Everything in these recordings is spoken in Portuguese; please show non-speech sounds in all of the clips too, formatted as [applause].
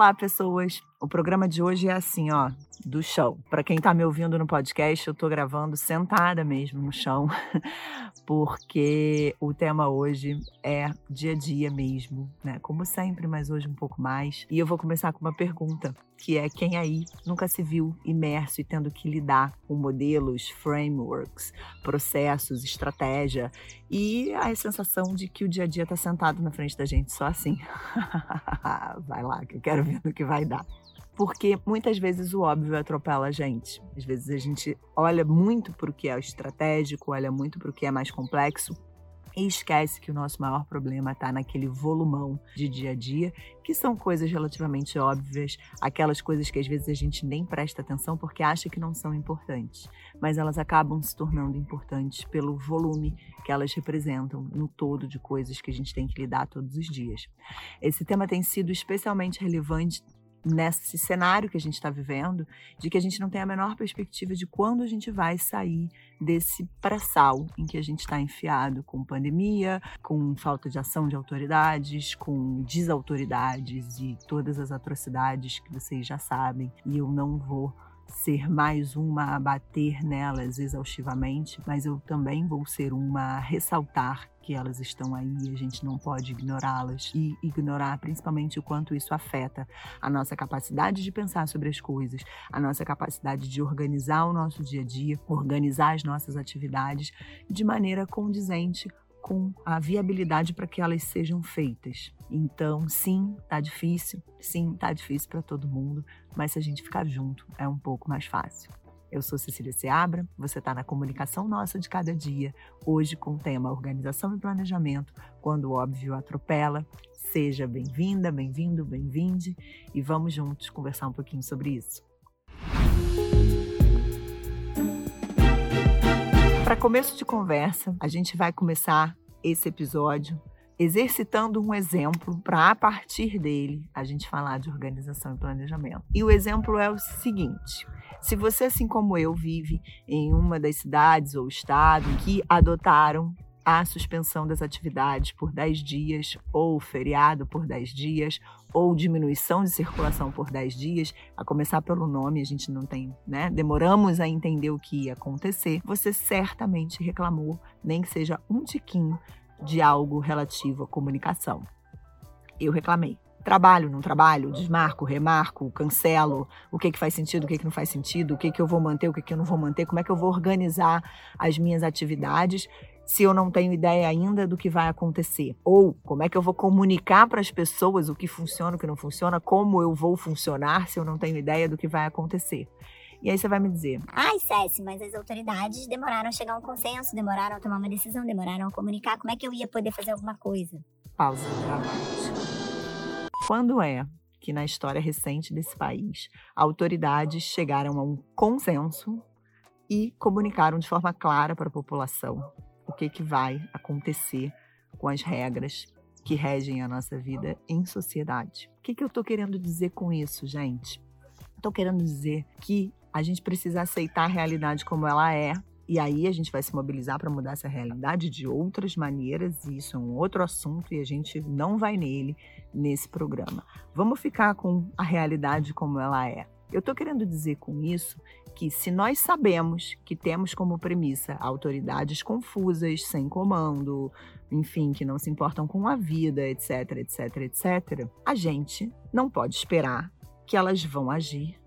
Olá, pessoas. O programa de hoje é assim, ó, do chão. Para quem está me ouvindo no podcast, eu estou gravando sentada mesmo no chão, [laughs] porque o tema hoje é dia a dia mesmo, né? Como sempre, mas hoje um pouco mais. E eu vou começar com uma pergunta, que é quem aí nunca se viu imerso e tendo que lidar com modelos, frameworks, processos, estratégia e a sensação de que o dia a dia está sentado na frente da gente só assim. [laughs] vai lá, que eu quero ver no que vai dar porque muitas vezes o óbvio atropela a gente. Às vezes a gente olha muito para o que é estratégico, olha muito para o que é mais complexo e esquece que o nosso maior problema está naquele volumão de dia a dia, que são coisas relativamente óbvias, aquelas coisas que às vezes a gente nem presta atenção porque acha que não são importantes, mas elas acabam se tornando importantes pelo volume que elas representam no todo de coisas que a gente tem que lidar todos os dias. Esse tema tem sido especialmente relevante nesse cenário que a gente está vivendo, de que a gente não tem a menor perspectiva de quando a gente vai sair desse pré-sal em que a gente está enfiado com pandemia, com falta de ação de autoridades, com desautoridades e todas as atrocidades que vocês já sabem. E eu não vou ser mais uma a bater nelas exaustivamente, mas eu também vou ser uma a ressaltar que elas estão aí a gente não pode ignorá-las e ignorar principalmente o quanto isso afeta a nossa capacidade de pensar sobre as coisas, a nossa capacidade de organizar o nosso dia a dia, organizar as nossas atividades de maneira condizente com a viabilidade para que elas sejam feitas. Então, sim, tá difícil, sim, tá difícil para todo mundo, mas se a gente ficar junto, é um pouco mais fácil. Eu sou Cecília Seabra, você está na comunicação nossa de cada dia, hoje com o tema Organização e Planejamento, quando o óbvio atropela. Seja bem-vinda, bem-vindo, bem-vinde e vamos juntos conversar um pouquinho sobre isso. Começo de conversa, a gente vai começar esse episódio exercitando um exemplo para a partir dele a gente falar de organização e planejamento. E o exemplo é o seguinte: se você, assim como eu, vive em uma das cidades ou estado que adotaram a suspensão das atividades por 10 dias, ou feriado por 10 dias, ou diminuição de circulação por 10 dias, a começar pelo nome, a gente não tem, né? Demoramos a entender o que ia acontecer. Você certamente reclamou, nem que seja um tiquinho, de algo relativo à comunicação. Eu reclamei. Trabalho, não trabalho, desmarco, remarco, cancelo, o que, que faz sentido, o que, que não faz sentido, o que, que eu vou manter, o que, que eu não vou manter, como é que eu vou organizar as minhas atividades se eu não tenho ideia ainda do que vai acontecer? Ou como é que eu vou comunicar para as pessoas o que funciona, o que não funciona, como eu vou funcionar se eu não tenho ideia do que vai acontecer? E aí você vai me dizer: Ai, Cési, mas as autoridades demoraram a chegar a um consenso, demoraram a tomar uma decisão, demoraram a comunicar. Como é que eu ia poder fazer alguma coisa? Pausa dramática. Quando é que na história recente desse país autoridades chegaram a um consenso e comunicaram de forma clara para a população o que, que vai acontecer com as regras que regem a nossa vida em sociedade. O que, que eu estou querendo dizer com isso, gente? Estou querendo dizer que a gente precisa aceitar a realidade como ela é. E aí a gente vai se mobilizar para mudar essa realidade de outras maneiras, e isso é um outro assunto e a gente não vai nele nesse programa. Vamos ficar com a realidade como ela é. Eu estou querendo dizer com isso que, se nós sabemos que temos como premissa autoridades confusas, sem comando, enfim, que não se importam com a vida, etc, etc, etc, a gente não pode esperar que elas vão agir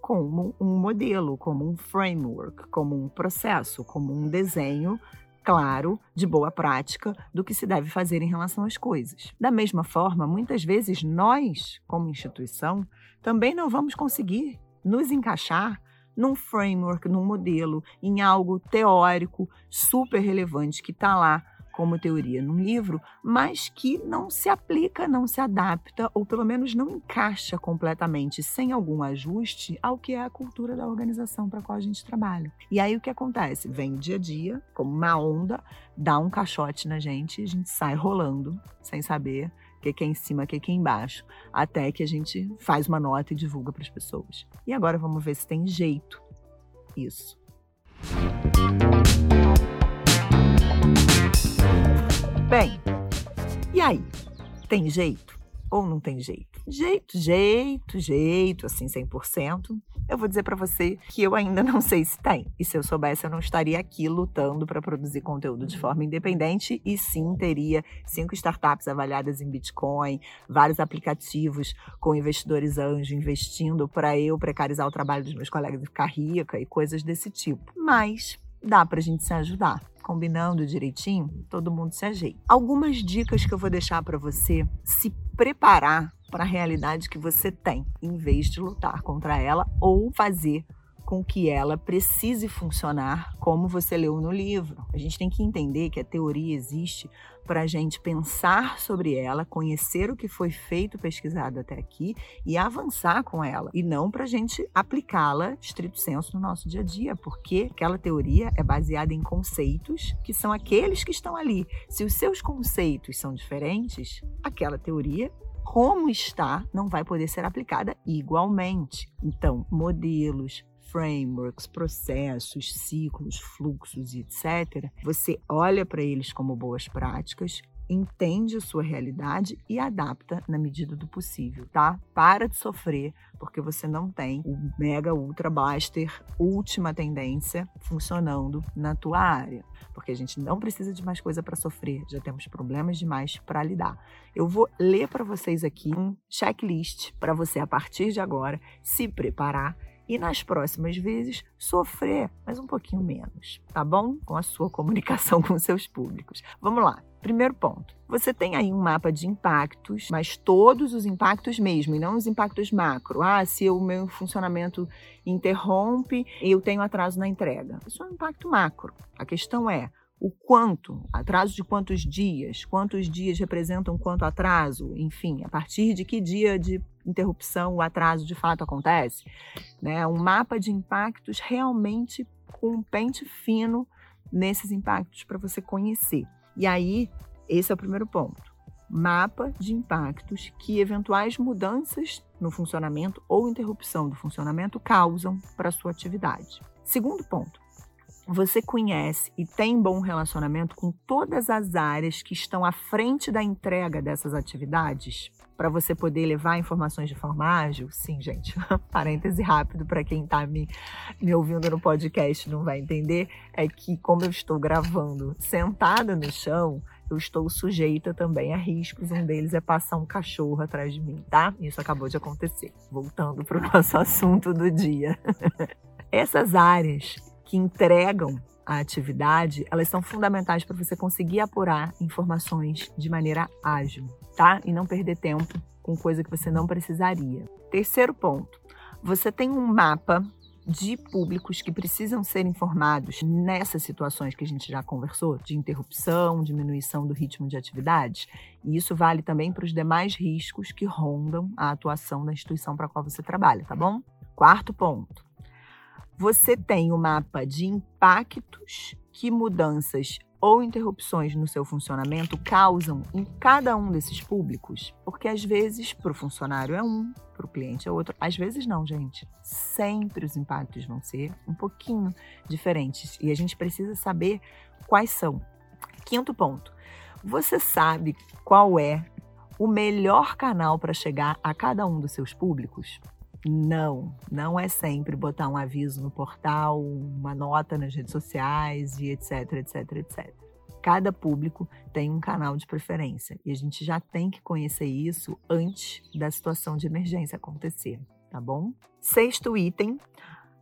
como um modelo, como um framework, como um processo, como um desenho claro, de boa prática, do que se deve fazer em relação às coisas. Da mesma forma, muitas vezes nós, como instituição, também não vamos conseguir nos encaixar num framework, num modelo, em algo teórico super relevante que está lá como teoria num livro, mas que não se aplica, não se adapta, ou pelo menos não encaixa completamente, sem algum ajuste, ao que é a cultura da organização para a qual a gente trabalha. E aí o que acontece? Vem o dia a dia, como uma onda, dá um caixote na gente a gente sai rolando, sem saber que que é em cima, que que é embaixo, até que a gente faz uma nota e divulga para as pessoas. E agora vamos ver se tem jeito isso. Bem, e aí? Tem jeito? Ou não tem jeito? Jeito, jeito, jeito, assim, 100%. Eu vou dizer para você que eu ainda não sei se tem. E se eu soubesse, eu não estaria aqui lutando para produzir conteúdo de forma independente e sim teria cinco startups avaliadas em Bitcoin, vários aplicativos com investidores anjo investindo para eu precarizar o trabalho dos meus colegas e ficar rica e coisas desse tipo. Mas dá para a gente se ajudar. Combinando direitinho, todo mundo se ajeita. Algumas dicas que eu vou deixar para você se preparar para a realidade que você tem, em vez de lutar contra ela ou fazer com que ela precise funcionar como você leu no livro. A gente tem que entender que a teoria existe para a gente pensar sobre ela, conhecer o que foi feito, pesquisado até aqui e avançar com ela, e não para a gente aplicá-la estrito senso no nosso dia a dia, porque aquela teoria é baseada em conceitos que são aqueles que estão ali. Se os seus conceitos são diferentes, aquela teoria como está, não vai poder ser aplicada igualmente. Então, modelos, frameworks, processos, ciclos, fluxos etc., você olha para eles como boas práticas, entende a sua realidade e adapta na medida do possível, tá? Para de sofrer porque você não tem o mega ultra blaster última tendência funcionando na tua área, porque a gente não precisa de mais coisa para sofrer, já temos problemas demais para lidar. Eu vou ler para vocês aqui um checklist para você a partir de agora se preparar e nas próximas vezes sofrer, mas um pouquinho menos, tá bom? Com a sua comunicação com seus públicos. Vamos lá. Primeiro ponto. Você tem aí um mapa de impactos, mas todos os impactos mesmo, e não os impactos macro. Ah, se o meu funcionamento interrompe, eu tenho atraso na entrega. Isso é um impacto macro. A questão é o quanto, atraso de quantos dias, quantos dias representam quanto atraso, enfim, a partir de que dia de interrupção o atraso de fato acontece. Né? Um mapa de impactos realmente com um pente fino nesses impactos para você conhecer. E aí, esse é o primeiro ponto. Mapa de impactos que eventuais mudanças no funcionamento ou interrupção do funcionamento causam para sua atividade. Segundo ponto, você conhece e tem bom relacionamento com todas as áreas que estão à frente da entrega dessas atividades? Para você poder levar informações de forma ágil? Sim, gente. [laughs] Parêntese rápido para quem está me, me ouvindo no podcast não vai entender. É que, como eu estou gravando sentada no chão, eu estou sujeita também a riscos. Um deles é passar um cachorro atrás de mim, tá? Isso acabou de acontecer. Voltando para o [laughs] nosso assunto do dia. [laughs] Essas áreas que entregam a atividade, elas são fundamentais para você conseguir apurar informações de maneira ágil, tá? E não perder tempo com coisa que você não precisaria. Terceiro ponto, você tem um mapa de públicos que precisam ser informados nessas situações que a gente já conversou, de interrupção, diminuição do ritmo de atividades. E isso vale também para os demais riscos que rondam a atuação da instituição para a qual você trabalha, tá bom? Quarto ponto você tem o um mapa de impactos que mudanças ou interrupções no seu funcionamento causam em cada um desses públicos? Porque às vezes para o funcionário é um, para o cliente é outro. Às vezes não, gente. Sempre os impactos vão ser um pouquinho diferentes e a gente precisa saber quais são. Quinto ponto. Você sabe qual é o melhor canal para chegar a cada um dos seus públicos? Não, não é sempre botar um aviso no portal, uma nota nas redes sociais e etc, etc, etc. Cada público tem um canal de preferência e a gente já tem que conhecer isso antes da situação de emergência acontecer, tá bom? Sexto item,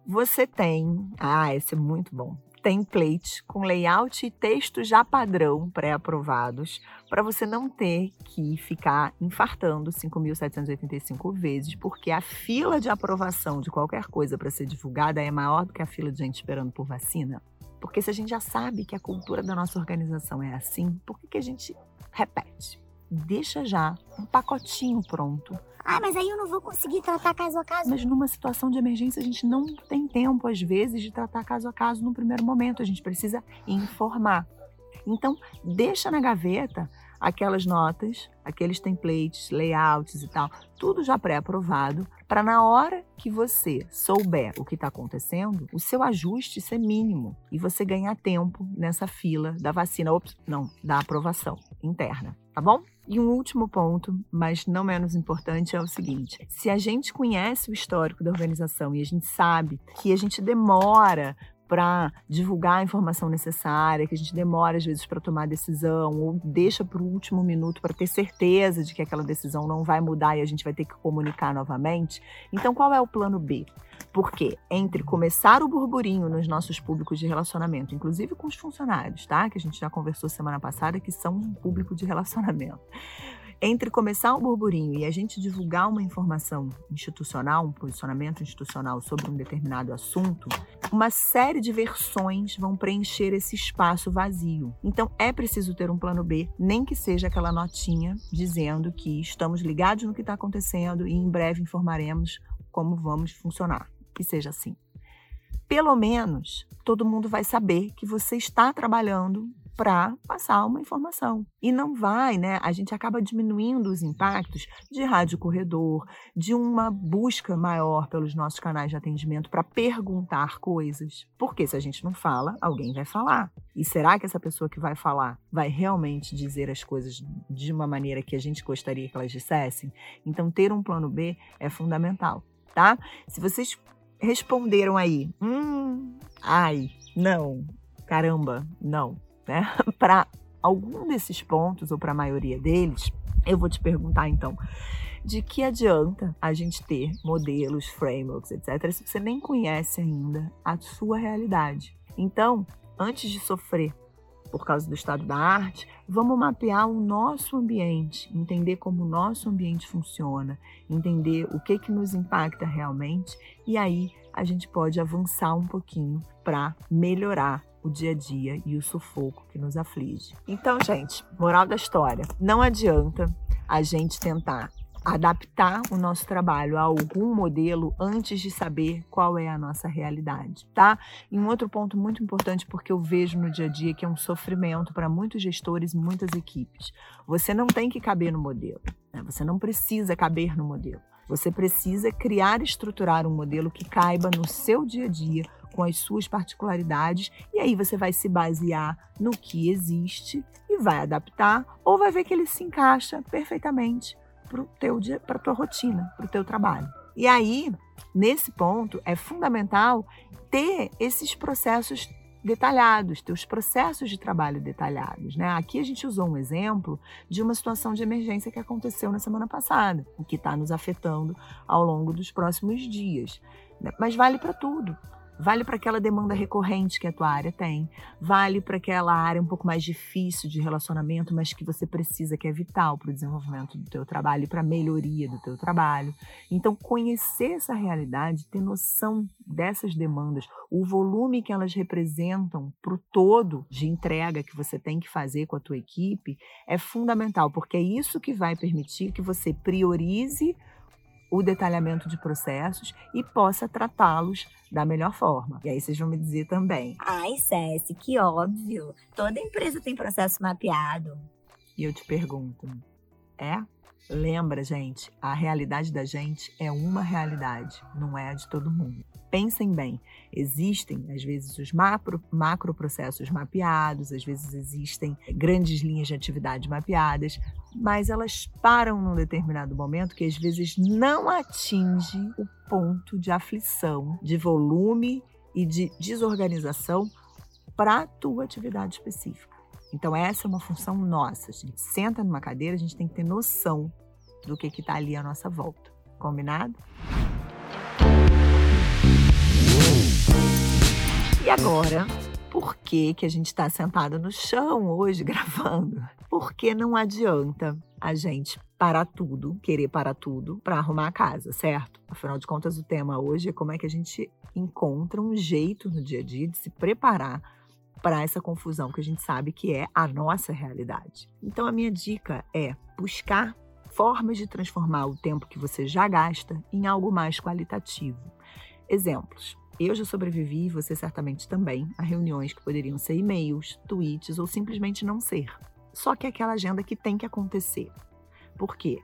você tem. Ah, esse é muito bom template com layout e texto já padrão pré-aprovados para você não ter que ficar infartando 5.785 vezes, porque a fila de aprovação de qualquer coisa para ser divulgada é maior do que a fila de gente esperando por vacina. Porque se a gente já sabe que a cultura da nossa organização é assim, por que, que a gente repete? Deixa já um pacotinho pronto ah, mas aí eu não vou conseguir tratar caso a caso. Mas numa situação de emergência, a gente não tem tempo, às vezes, de tratar caso a caso no primeiro momento. A gente precisa informar. Então, deixa na gaveta aquelas notas, aqueles templates, layouts e tal, tudo já pré-aprovado, para na hora que você souber o que está acontecendo, o seu ajuste ser mínimo e você ganhar tempo nessa fila da vacina, ops, não, da aprovação interna. tá bom? E um último ponto, mas não menos importante, é o seguinte: se a gente conhece o histórico da organização e a gente sabe que a gente demora para divulgar a informação necessária, que a gente demora às vezes para tomar decisão ou deixa para o último minuto para ter certeza de que aquela decisão não vai mudar e a gente vai ter que comunicar novamente. Então, qual é o plano B? Porque entre começar o burburinho nos nossos públicos de relacionamento, inclusive com os funcionários, tá? Que a gente já conversou semana passada, que são um público de relacionamento entre começar um burburinho e a gente divulgar uma informação institucional, um posicionamento institucional sobre um determinado assunto, uma série de versões vão preencher esse espaço vazio. Então é preciso ter um plano B, nem que seja aquela notinha dizendo que estamos ligados no que está acontecendo e em breve informaremos como vamos funcionar. Que seja assim. Pelo menos todo mundo vai saber que você está trabalhando para passar uma informação. E não vai, né? A gente acaba diminuindo os impactos de rádio corredor, de uma busca maior pelos nossos canais de atendimento para perguntar coisas. Porque se a gente não fala, alguém vai falar. E será que essa pessoa que vai falar vai realmente dizer as coisas de uma maneira que a gente gostaria que elas dissessem? Então, ter um plano B é fundamental, tá? Se vocês responderam aí, hum, ai, não, caramba, não né? [laughs] para algum desses pontos, ou para a maioria deles, eu vou te perguntar então. De que adianta a gente ter modelos, frameworks, etc., se você nem conhece ainda a sua realidade? Então, antes de sofrer por causa do estado da arte, vamos mapear o nosso ambiente, entender como o nosso ambiente funciona, entender o que que nos impacta realmente e aí a gente pode avançar um pouquinho para melhorar o dia a dia e o sufoco que nos aflige. Então, gente, moral da história: não adianta a gente tentar adaptar o nosso trabalho a algum modelo antes de saber qual é a nossa realidade, tá? E um outro ponto muito importante porque eu vejo no dia a dia que é um sofrimento para muitos gestores e muitas equipes. Você não tem que caber no modelo, né? você não precisa caber no modelo. Você precisa criar e estruturar um modelo que caiba no seu dia a dia, com as suas particularidades, e aí você vai se basear no que existe e vai adaptar, ou vai ver que ele se encaixa perfeitamente para a tua rotina, para o teu trabalho. E aí, nesse ponto, é fundamental ter esses processos detalhados, teus processos de trabalho detalhados. Né? Aqui a gente usou um exemplo de uma situação de emergência que aconteceu na semana passada, o que está nos afetando ao longo dos próximos dias. Né? Mas vale para tudo. Vale para aquela demanda recorrente que a tua área tem, vale para aquela área um pouco mais difícil de relacionamento, mas que você precisa, que é vital para o desenvolvimento do teu trabalho e para a melhoria do teu trabalho. Então, conhecer essa realidade, ter noção dessas demandas, o volume que elas representam para o todo de entrega que você tem que fazer com a tua equipe é fundamental, porque é isso que vai permitir que você priorize o detalhamento de processos e possa tratá-los da melhor forma. E aí vocês vão me dizer também. Ai, Cési, que óbvio. Toda empresa tem processo mapeado. E eu te pergunto, é? Lembra, gente, a realidade da gente é uma realidade, não é a de todo mundo. Pensem bem, existem às vezes os macro, macro processos mapeados, às vezes existem grandes linhas de atividade mapeadas, mas elas param num determinado momento que às vezes não atinge o ponto de aflição, de volume e de desorganização para a tua atividade específica. Então, essa é uma função nossa. A gente senta numa cadeira, a gente tem que ter noção do que está ali à nossa volta. Combinado? Agora, por que, que a gente está sentado no chão hoje [laughs] gravando? Porque não adianta a gente parar tudo, querer parar tudo para arrumar a casa, certo? Afinal de contas, o tema hoje é como é que a gente encontra um jeito no dia a dia de se preparar para essa confusão que a gente sabe que é a nossa realidade. Então, a minha dica é buscar formas de transformar o tempo que você já gasta em algo mais qualitativo. Exemplos. Eu já sobrevivi, você certamente também, a reuniões que poderiam ser e-mails, tweets ou simplesmente não ser. Só que é aquela agenda que tem que acontecer. Por quê?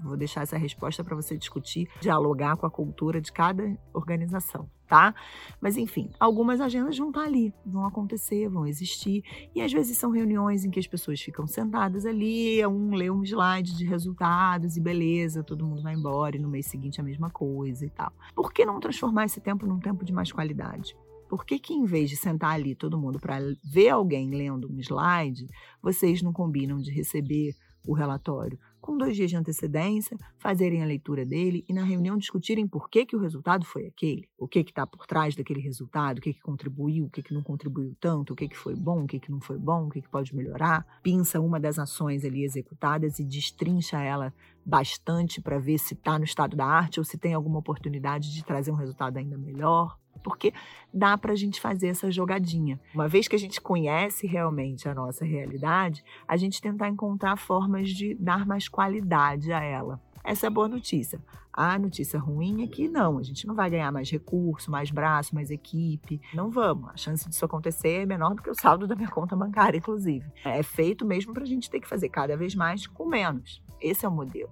Vou deixar essa resposta para você discutir, dialogar com a cultura de cada organização. Tá? Mas enfim, algumas agendas vão estar ali, vão acontecer, vão existir. E às vezes são reuniões em que as pessoas ficam sentadas ali, um lê um slide de resultados e beleza, todo mundo vai embora e no mês seguinte a mesma coisa e tal. Por que não transformar esse tempo num tempo de mais qualidade? Por que, que em vez de sentar ali todo mundo para ver alguém lendo um slide, vocês não combinam de receber o relatório com dois dias de antecedência, fazerem a leitura dele e na reunião discutirem por que, que o resultado foi aquele, o que está por trás daquele resultado, o que, que contribuiu, o que, que não contribuiu tanto, o que, que foi bom, o que, que não foi bom, o que, que pode melhorar. Pinça uma das ações ali executadas e destrincha ela bastante para ver se está no estado da arte ou se tem alguma oportunidade de trazer um resultado ainda melhor porque dá para a gente fazer essa jogadinha. Uma vez que a gente conhece realmente a nossa realidade, a gente tentar encontrar formas de dar mais qualidade a ela. Essa é a boa notícia. A notícia ruim é que não, a gente não vai ganhar mais recurso, mais braço, mais equipe. Não vamos. A chance disso acontecer é menor do que o saldo da minha conta bancária, inclusive. É feito mesmo para a gente ter que fazer cada vez mais com menos. Esse é o modelo.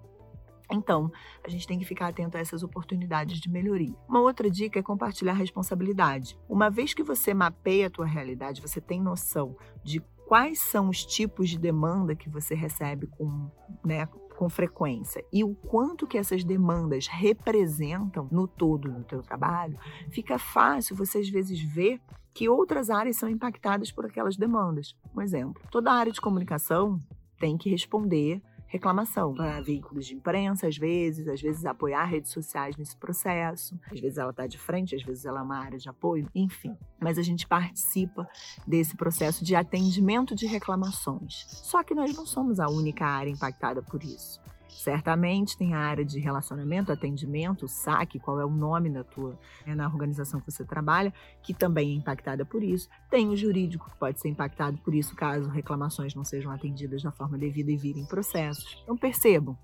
Então, a gente tem que ficar atento a essas oportunidades de melhoria. Uma outra dica é compartilhar responsabilidade. Uma vez que você mapeia a tua realidade, você tem noção de quais são os tipos de demanda que você recebe com, né, com frequência e o quanto que essas demandas representam no todo no teu trabalho, fica fácil você às vezes ver que outras áreas são impactadas por aquelas demandas. Um exemplo, toda a área de comunicação tem que responder reclamação para veículos de imprensa, às vezes, às vezes apoiar redes sociais nesse processo, às vezes ela está de frente, às vezes ela é uma área de apoio, enfim. Mas a gente participa desse processo de atendimento de reclamações. Só que nós não somos a única área impactada por isso. Certamente tem a área de relacionamento, atendimento, saque, qual é o nome da tua, né, na organização que você trabalha, que também é impactada por isso. Tem o jurídico, que pode ser impactado por isso, caso reclamações não sejam atendidas da forma devida e virem processos. Então percebam,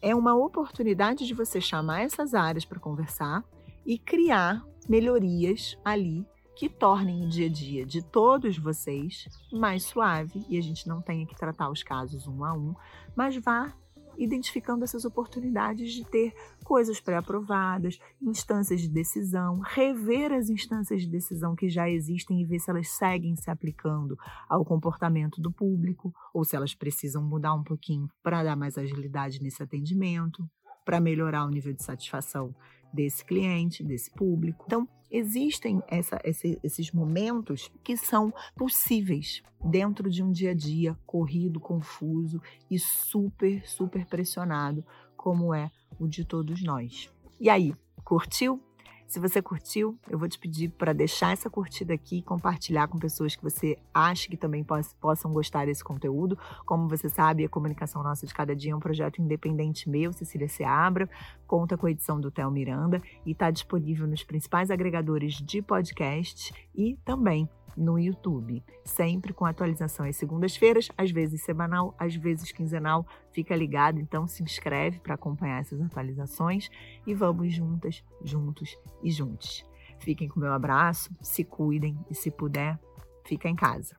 é uma oportunidade de você chamar essas áreas para conversar e criar melhorias ali que tornem o dia a dia de todos vocês mais suave e a gente não tenha que tratar os casos um a um, mas vá identificando essas oportunidades de ter coisas pré-aprovadas, instâncias de decisão, rever as instâncias de decisão que já existem e ver se elas seguem se aplicando ao comportamento do público ou se elas precisam mudar um pouquinho para dar mais agilidade nesse atendimento, para melhorar o nível de satisfação desse cliente, desse público. Então, existem essa, esse, esses momentos que são possíveis dentro de um dia a dia corrido, confuso e super, super pressionado, como é o de todos nós. E aí, curtiu? Se você curtiu, eu vou te pedir para deixar essa curtida aqui e compartilhar com pessoas que você acha que também possam gostar desse conteúdo. Como você sabe, a Comunicação Nossa de Cada Dia é um projeto independente meu, Cecília Seabra, conta com a edição do Theo Miranda e está disponível nos principais agregadores de podcast e também no YouTube, sempre com atualização às segundas-feiras, às vezes semanal, às vezes quinzenal. Fica ligado, então se inscreve para acompanhar essas atualizações e vamos juntas, juntos e juntos. Fiquem com meu abraço, se cuidem e se puder, fica em casa.